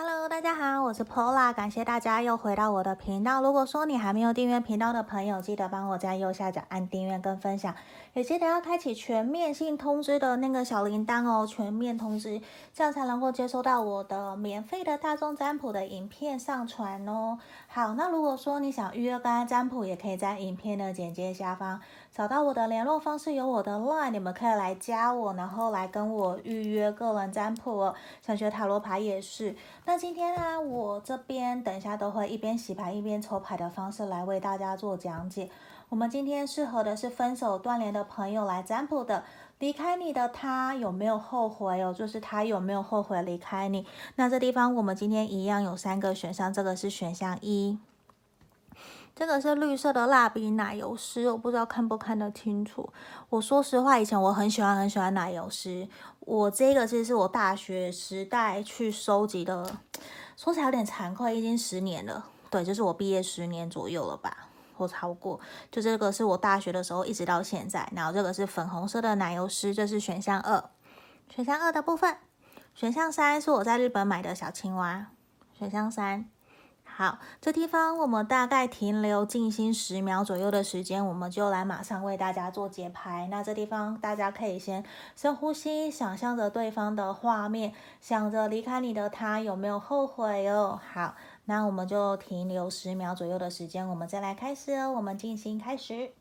Hello，大家好，我是 Pola，感谢大家又回到我的频道。如果说你还没有订阅频道的朋友，记得帮我在右下角按订阅跟分享，也记得要开启全面性通知的那个小铃铛哦，全面通知，这样才能够接收到我的免费的大众占卜的影片上传哦。好，那如果说你想预约个案占卜，也可以在影片的简介下方找到我的联络方式，有我的 LINE，你们可以来加我，然后来跟我预约个人占卜哦。想学塔罗牌也是。那今天呢、啊，我这边等一下都会一边洗牌一边抽牌的方式来为大家做讲解。我们今天适合的是分手断联的朋友来占卜的，离开你的他有没有后悔哦？就是他有没有后悔离开你？那这地方我们今天一样有三个选项，这个是选项一，这个是绿色的蜡笔奶油诗，我不知道看不看得清楚。我说实话，以前我很喜欢很喜欢奶油诗。我这个其实是我大学时代去收集的，说起来有点惭愧，已经十年了。对，就是我毕业十年左右了吧，或超过。就这个是我大学的时候一直到现在。然后这个是粉红色的奶油诗，这是选项二。选项二的部分，选项三是我在日本买的小青蛙。选项三。好，这地方我们大概停留静心十秒左右的时间，我们就来马上为大家做节拍。那这地方大家可以先深呼吸，想象着对方的画面，想着离开你的他有没有后悔哦。好，那我们就停留十秒左右的时间，我们再来开始哦。我们静心开始。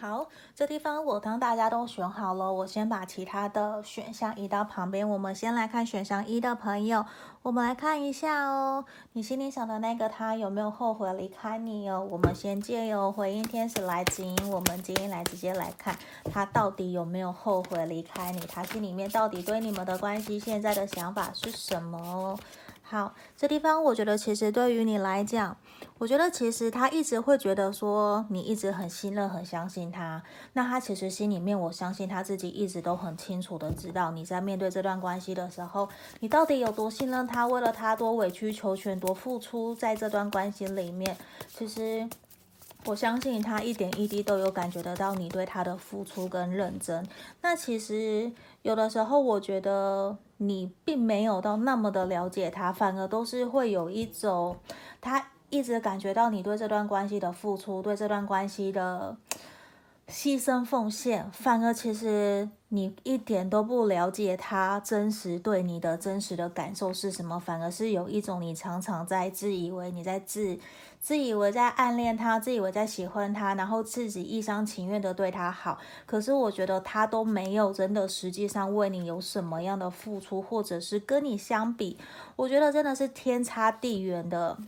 好，这地方我当大家都选好了，我先把其他的选项移到旁边。我们先来看选项一的朋友，我们来看一下哦，你心里想的那个他有没有后悔离开你哦？我们先借由回应天使来指引，我们今天来直接来看他到底有没有后悔离开你，他心里面到底对你们的关系现在的想法是什么哦？好，这地方我觉得其实对于你来讲，我觉得其实他一直会觉得说你一直很信任、很相信他。那他其实心里面，我相信他自己一直都很清楚的知道你在面对这段关系的时候，你到底有多信任他，为了他多委曲求全、多付出在这段关系里面。其实我相信他一点一滴都有感觉得到你对他的付出跟认真。那其实有的时候，我觉得。你并没有到那么的了解他，反而都是会有一种，他一直感觉到你对这段关系的付出，对这段关系的牺牲奉献，反而其实你一点都不了解他真实对你的真实的感受是什么，反而是有一种你常常在自以为你在自。自以为在暗恋他，自以为在喜欢他，然后自己一厢情愿的对他好，可是我觉得他都没有真的实际上为你有什么样的付出，或者是跟你相比，我觉得真的是天差地远的。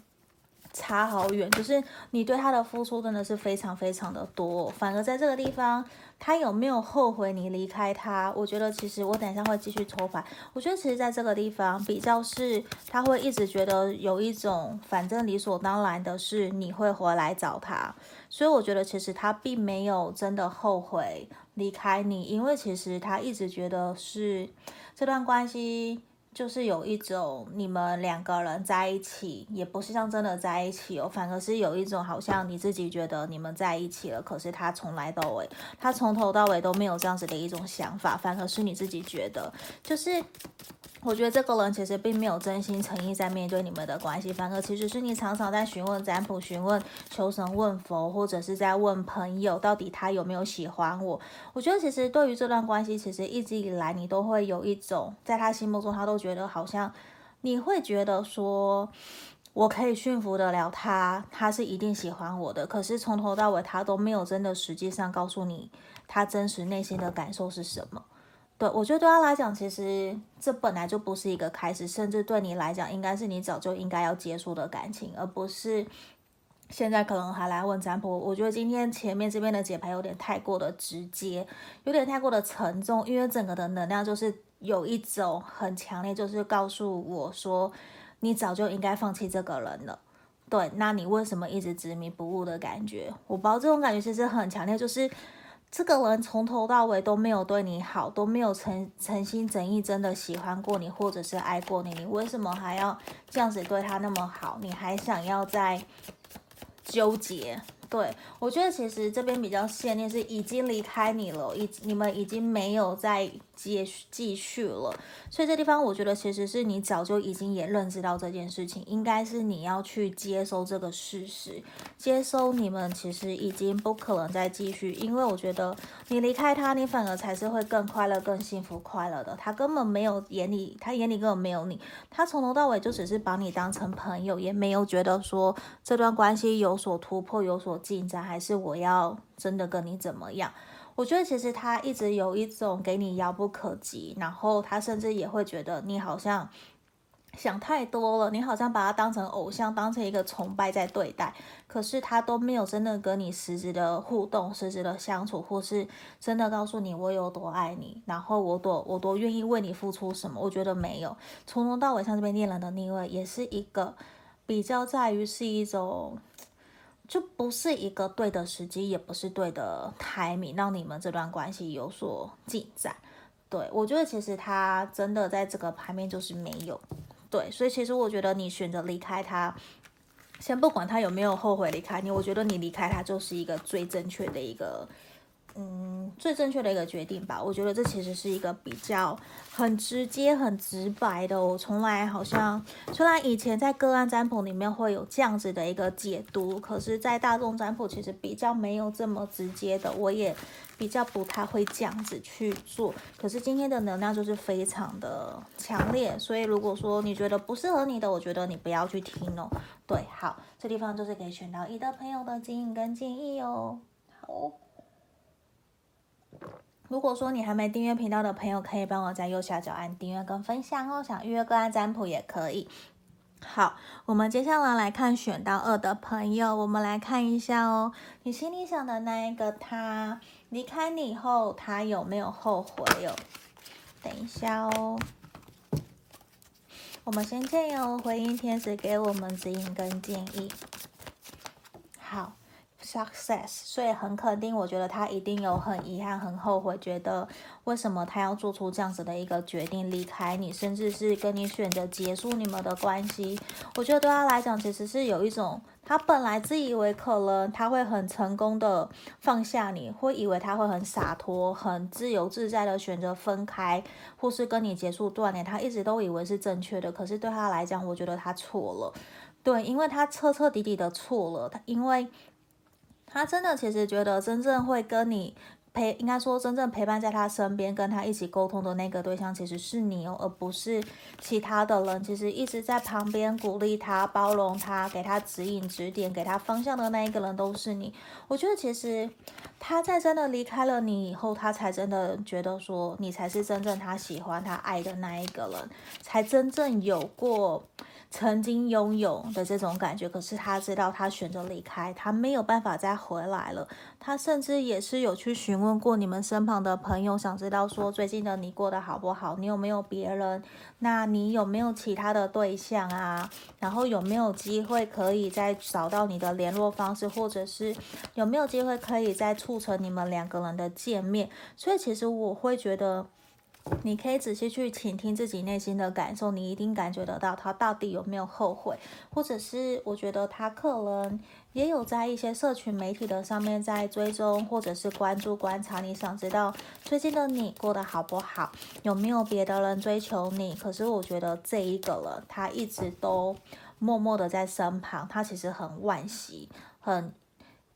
差好远，就是你对他的付出真的是非常非常的多，反而在这个地方，他有没有后悔你离开他？我觉得其实我等一下会继续抽牌，我觉得其实在这个地方比较是他会一直觉得有一种反正理所当然的是你会回来找他，所以我觉得其实他并没有真的后悔离开你，因为其实他一直觉得是这段关系。就是有一种你们两个人在一起，也不是像真的在一起哦，反而是有一种好像你自己觉得你们在一起了，可是他从来到尾，他从头到尾都没有这样子的一种想法，反而是你自己觉得，就是。我觉得这个人其实并没有真心诚意在面对你们的关系，反而其实是你常常在询问占卜、询问求神问佛，或者是在问朋友，到底他有没有喜欢我。我觉得其实对于这段关系，其实一直以来你都会有一种，在他心目中，他都觉得好像你会觉得说，我可以驯服得了他，他是一定喜欢我的。可是从头到尾，他都没有真的实际上告诉你他真实内心的感受是什么。对，我觉得对他来讲，其实这本来就不是一个开始，甚至对你来讲，应该是你早就应该要结束的感情，而不是现在可能还来问占卜。我觉得今天前面这边的解牌有点太过的直接，有点太过的沉重，因为整个的能量就是有一种很强烈，就是告诉我说，你早就应该放弃这个人了。对，那你为什么一直执迷不悟的感觉？我不知道这种感觉其实很强烈，就是。这个人从头到尾都没有对你好，都没有诚诚心诚意真的喜欢过你，或者是爱过你，你为什么还要这样子对他那么好？你还想要再纠结？对，我觉得其实这边比较限定是已经离开你了，已你们已经没有在接继续了，所以这地方我觉得其实是你早就已经也认知到这件事情，应该是你要去接受这个事实，接受你们其实已经不可能再继续，因为我觉得你离开他，你反而才是会更快乐、更幸福、快乐的。他根本没有眼里，他眼里根本没有你，他从头到尾就只是把你当成朋友，也没有觉得说这段关系有所突破、有所。进展还是我要真的跟你怎么样？我觉得其实他一直有一种给你遥不可及，然后他甚至也会觉得你好像想太多了，你好像把他当成偶像，当成一个崇拜在对待。可是他都没有真的跟你实质的互动、实质的相处，或是真的告诉你我有多爱你，然后我多我多愿意为你付出什么。我觉得没有，从头到尾像这边恋人的逆位，也是一个比较在于是一种。就不是一个对的时机，也不是对的 timing，让你们这段关系有所进展。对，我觉得其实他真的在这个牌面就是没有。对，所以其实我觉得你选择离开他，先不管他有没有后悔离开你，我觉得你离开他就是一个最正确的一个。嗯，最正确的一个决定吧。我觉得这其实是一个比较很直接、很直白的。我从来好像，虽然以前在个案占卜里面会有这样子的一个解读，可是，在大众占卜其实比较没有这么直接的。我也比较不太会这样子去做。可是今天的能量就是非常的强烈，所以如果说你觉得不适合你的，我觉得你不要去听哦。对，好，这地方就是给选到一的朋友的指引跟建议哦。好。如果说你还没订阅频道的朋友，可以帮我在右下角按订阅跟分享哦。想预约个案占卜也可以。好，我们接下来来看选到二的朋友，我们来看一下哦。你心里想的那一个他离开你以后，他有没有后悔哟？等一下哦。我们先借由回应天使给我们指引跟建议。好。Success，所以很肯定，我觉得他一定有很遗憾、很后悔，觉得为什么他要做出这样子的一个决定离开你，甚至是跟你选择结束你们的关系。我觉得对他来讲，其实是有一种他本来自以为可能他会很成功的放下你，会以为他会很洒脱、很自由自在的选择分开，或是跟你结束断联。他一直都以为是正确的，可是对他来讲，我觉得他错了。对，因为他彻彻底底的错了，他因为。他真的其实觉得真正会跟你陪，应该说真正陪伴在他身边，跟他一起沟通的那个对象其实是你哦，而不是其他的人。其实一直在旁边鼓励他、包容他、给他指引、指点、给他方向的那一个人都是你。我觉得其实他在真的离开了你以后，他才真的觉得说你才是真正他喜欢、他爱的那一个人，才真正有过。曾经拥有的这种感觉，可是他知道他选择离开，他没有办法再回来了。他甚至也是有去询问过你们身旁的朋友，想知道说最近的你过得好不好？你有没有别人？那你有没有其他的对象啊？然后有没有机会可以再找到你的联络方式，或者是有没有机会可以再促成你们两个人的见面？所以其实我会觉得。你可以仔细去倾听自己内心的感受，你一定感觉得到他到底有没有后悔，或者是我觉得他可能也有在一些社群媒体的上面在追踪，或者是关注观察。你想知道最近的你过得好不好，有没有别的人追求你？可是我觉得这一个人他一直都默默的在身旁，他其实很惋惜，很。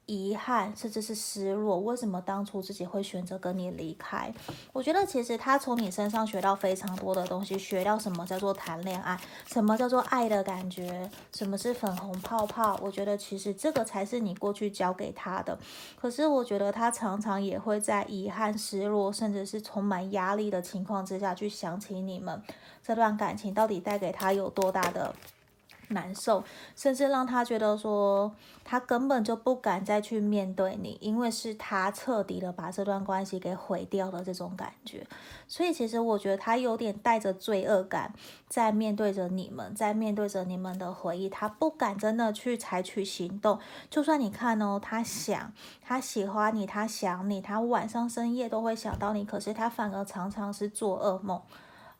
遗憾，甚至是失落。为什么当初自己会选择跟你离开？我觉得其实他从你身上学到非常多的东西，学到什么叫做谈恋爱，什么叫做爱的感觉，什么是粉红泡泡。我觉得其实这个才是你过去教给他的。可是我觉得他常常也会在遗憾、失落，甚至是充满压力的情况之下去想起你们这段感情到底带给他有多大的。难受，甚至让他觉得说他根本就不敢再去面对你，因为是他彻底的把这段关系给毁掉了这种感觉。所以其实我觉得他有点带着罪恶感在面对着你们，在面对着你们的回忆，他不敢真的去采取行动。就算你看哦，他想，他喜欢你，他想你，他晚上深夜都会想到你，可是他反而常常是做噩梦。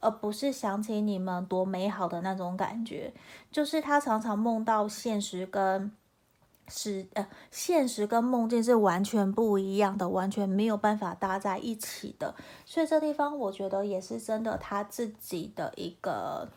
而不是想起你们多美好的那种感觉，就是他常常梦到现实跟是呃现实跟梦境是完全不一样的，完全没有办法搭在一起的。所以这地方我觉得也是真的他自己的一个。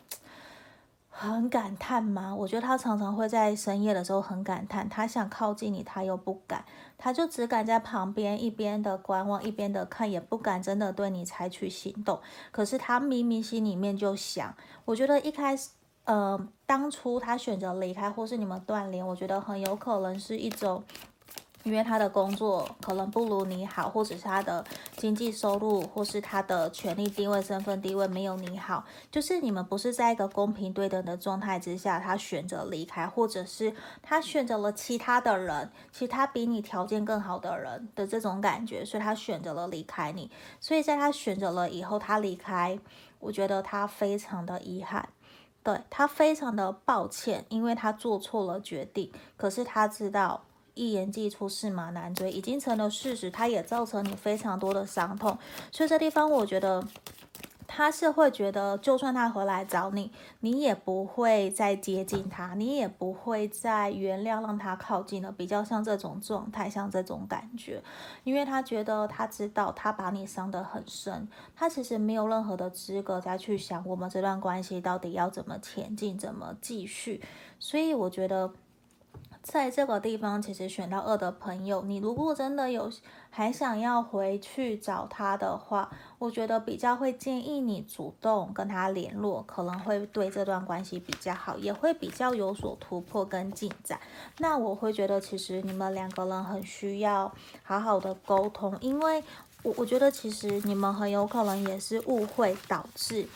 很感叹吗？我觉得他常常会在深夜的时候很感叹，他想靠近你，他又不敢，他就只敢在旁边一边的观望，一边的看，也不敢真的对你采取行动。可是他明明心里面就想，我觉得一开始，呃，当初他选择离开，或是你们断联，我觉得很有可能是一种。因为他的工作可能不如你好，或者是他的经济收入，或是他的权力地位、身份地位没有你好，就是你们不是在一个公平对等的状态之下，他选择离开，或者是他选择了其他的人，其他比你条件更好的人的这种感觉，所以他选择了离开你。所以在他选择了以后，他离开，我觉得他非常的遗憾，对，他非常的抱歉，因为他做错了决定，可是他知道。一言既出，驷马难追，已经成了事实。它也造成你非常多的伤痛，所以这地方我觉得他是会觉得，就算他回来找你，你也不会再接近他，你也不会再原谅让他靠近了。比较像这种状态，像这种感觉，因为他觉得他知道他把你伤得很深，他其实没有任何的资格再去想我们这段关系到底要怎么前进，怎么继续。所以我觉得。在这个地方，其实选到二的朋友，你如果真的有还想要回去找他的话，我觉得比较会建议你主动跟他联络，可能会对这段关系比较好，也会比较有所突破跟进展。那我会觉得，其实你们两个人很需要好好的沟通，因为我我觉得其实你们很有可能也是误会导致。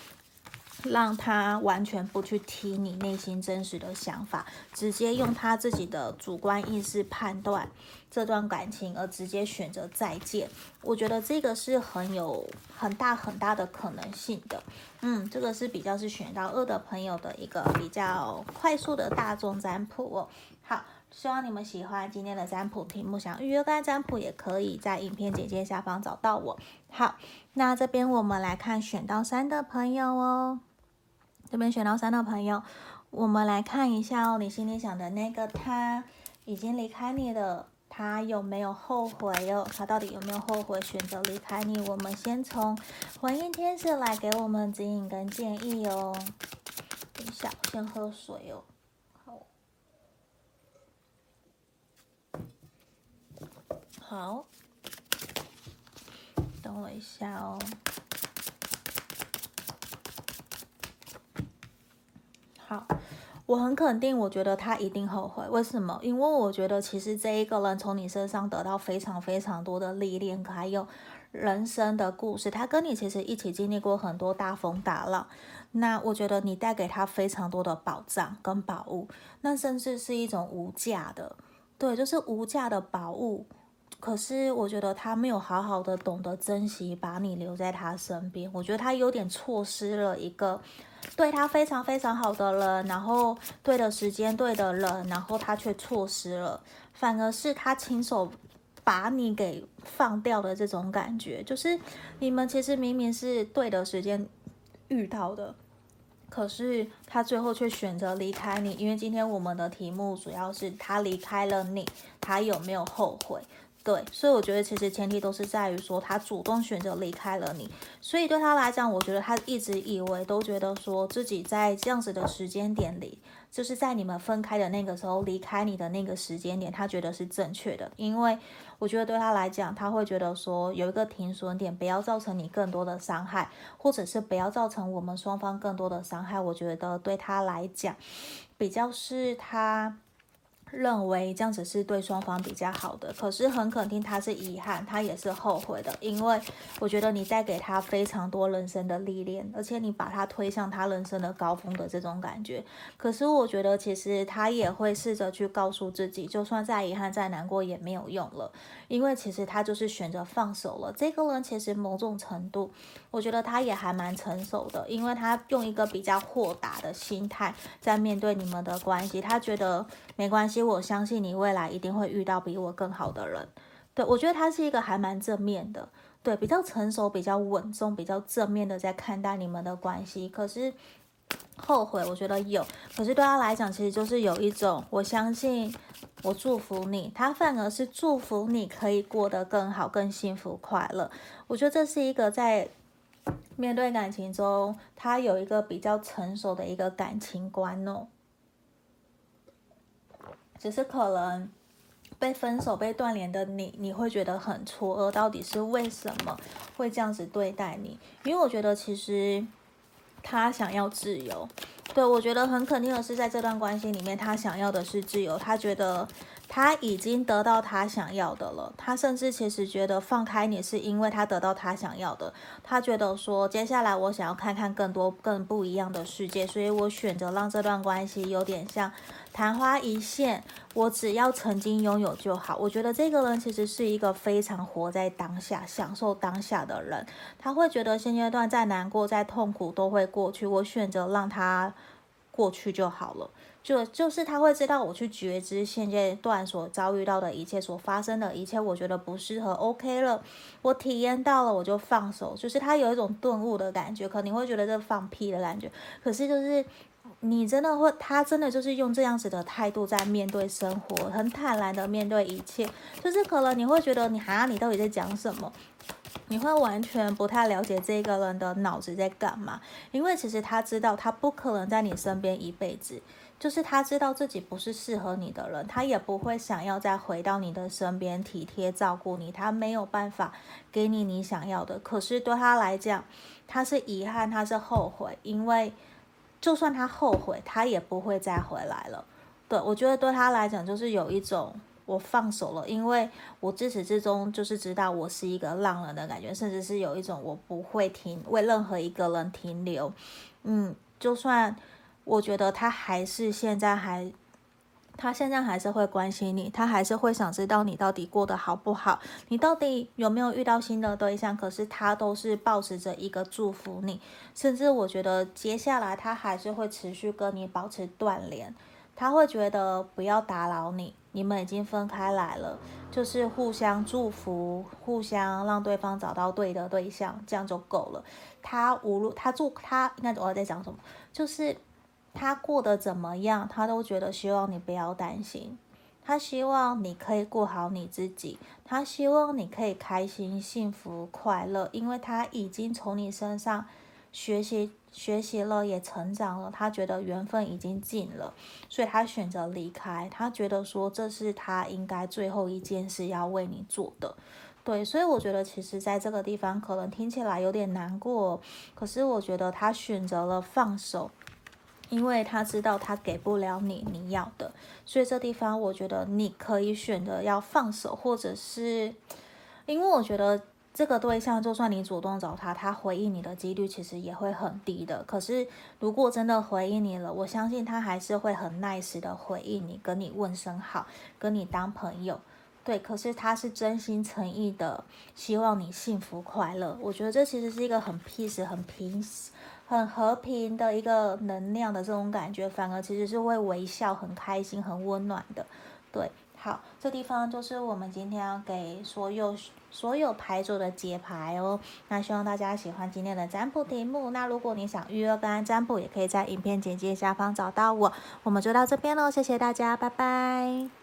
让他完全不去听你内心真实的想法，直接用他自己的主观意识判断这段感情，而直接选择再见。我觉得这个是很有很大很大的可能性的。嗯，这个是比较是选到二的朋友的一个比较快速的大众占卜哦。好，希望你们喜欢今天的占卜题目，想预约该占卜也可以在影片简介下方找到我。好，那这边我们来看选到三的朋友哦。这边选到三的朋友，我们来看一下哦，你心里想的那个他已经离开你了，他有没有后悔哟？他到底有没有后悔选择离开你？我们先从回应天使来给我们指引跟建议哦。等一下，先喝水哦。好，等我一下哦。我很肯定，我觉得他一定后悔。为什么？因为我觉得其实这一个人从你身上得到非常非常多的历练，还有人生的故事。他跟你其实一起经历过很多大风大浪。那我觉得你带给他非常多的宝藏跟宝物，那甚至是一种无价的，对，就是无价的宝物。可是我觉得他没有好好的懂得珍惜，把你留在他身边。我觉得他有点错失了一个。对他非常非常好的人，然后对的时间对的人，然后他却错失了，反而是他亲手把你给放掉的这种感觉，就是你们其实明明是对的时间遇到的，可是他最后却选择离开你，因为今天我们的题目主要是他离开了你，他有没有后悔？对，所以我觉得其实前提都是在于说他主动选择离开了你，所以对他来讲，我觉得他一直以为都觉得说自己在这样子的时间点里，就是在你们分开的那个时候离开你的那个时间点，他觉得是正确的，因为我觉得对他来讲，他会觉得说有一个停损点，不要造成你更多的伤害，或者是不要造成我们双方更多的伤害。我觉得对他来讲，比较是他。认为这样子是对双方比较好的，可是很肯定他是遗憾，他也是后悔的，因为我觉得你带给他非常多人生的历练，而且你把他推向他人生的高峰的这种感觉。可是我觉得其实他也会试着去告诉自己，就算再遗憾再难过也没有用了，因为其实他就是选择放手了。这个人其实某种程度，我觉得他也还蛮成熟的，因为他用一个比较豁达的心态在面对你们的关系，他觉得没关系。我相信你未来一定会遇到比我更好的人，对，我觉得他是一个还蛮正面的，对，比较成熟、比较稳重、比较正面的在看待你们的关系。可是后悔，我觉得有，可是对他来讲，其实就是有一种我相信，我祝福你，他反而是祝福你可以过得更好、更幸福、快乐。我觉得这是一个在面对感情中，他有一个比较成熟的一个感情观哦。只是可能被分手、被断联的你，你会觉得很错愕，到底是为什么会这样子对待你？因为我觉得其实他想要自由，对，我觉得很肯定的是，在这段关系里面，他想要的是自由，他觉得。他已经得到他想要的了，他甚至其实觉得放开你是因为他得到他想要的。他觉得说，接下来我想要看看更多、更不一样的世界，所以我选择让这段关系有点像昙花一现，我只要曾经拥有就好。我觉得这个人其实是一个非常活在当下、享受当下的人。他会觉得现阶段再难过、再痛苦都会过去，我选择让他过去就好了。就就是他会知道我去觉知现阶段所遭遇到的一切，所发生的一切，我觉得不适合，OK 了，我体验到了，我就放手。就是他有一种顿悟的感觉，可能会觉得这放屁的感觉，可是就是你真的会，他真的就是用这样子的态度在面对生活，很坦然的面对一切。就是可能你会觉得你好像你到底在讲什么？你会完全不太了解这个人的脑子在干嘛，因为其实他知道他不可能在你身边一辈子。就是他知道自己不是适合你的人，他也不会想要再回到你的身边体贴照顾你，他没有办法给你你想要的。可是对他来讲，他是遗憾，他是后悔，因为就算他后悔，他也不会再回来了。对，我觉得对他来讲，就是有一种我放手了，因为我自始至终就是知道我是一个浪人的感觉，甚至是有一种我不会停为任何一个人停留。嗯，就算。我觉得他还是现在还，他现在还是会关心你，他还是会想知道你到底过得好不好，你到底有没有遇到新的对象。可是他都是抱持着一个祝福你，甚至我觉得接下来他还是会持续跟你保持断联。他会觉得不要打扰你，你们已经分开来了，就是互相祝福，互相让对方找到对的对象，这样就够了。他无论他祝他应该我在讲什么，就是。他过得怎么样，他都觉得希望你不要担心。他希望你可以过好你自己，他希望你可以开心、幸福、快乐，因为他已经从你身上学习、学习了，也成长了。他觉得缘分已经尽了，所以他选择离开。他觉得说这是他应该最后一件事要为你做的。对，所以我觉得其实在这个地方可能听起来有点难过，可是我觉得他选择了放手。因为他知道他给不了你你要的，所以这地方我觉得你可以选择要放手，或者是，因为我觉得这个对象就算你主动找他，他回应你的几率其实也会很低的。可是如果真的回应你了，我相信他还是会很 nice 的回应你，跟你问声好，跟你当朋友。对，可是他是真心诚意的希望你幸福快乐。我觉得这其实是一个很 peace、很平。很和平的一个能量的这种感觉，反而其实是会微笑、很开心、很温暖的。对，好，这地方就是我们今天要给所有所有牌组的解牌哦。那希望大家喜欢今天的占卜题目。那如果你想预约个案占卜，也可以在影片简介下方找到我。我们就到这边喽，谢谢大家，拜拜。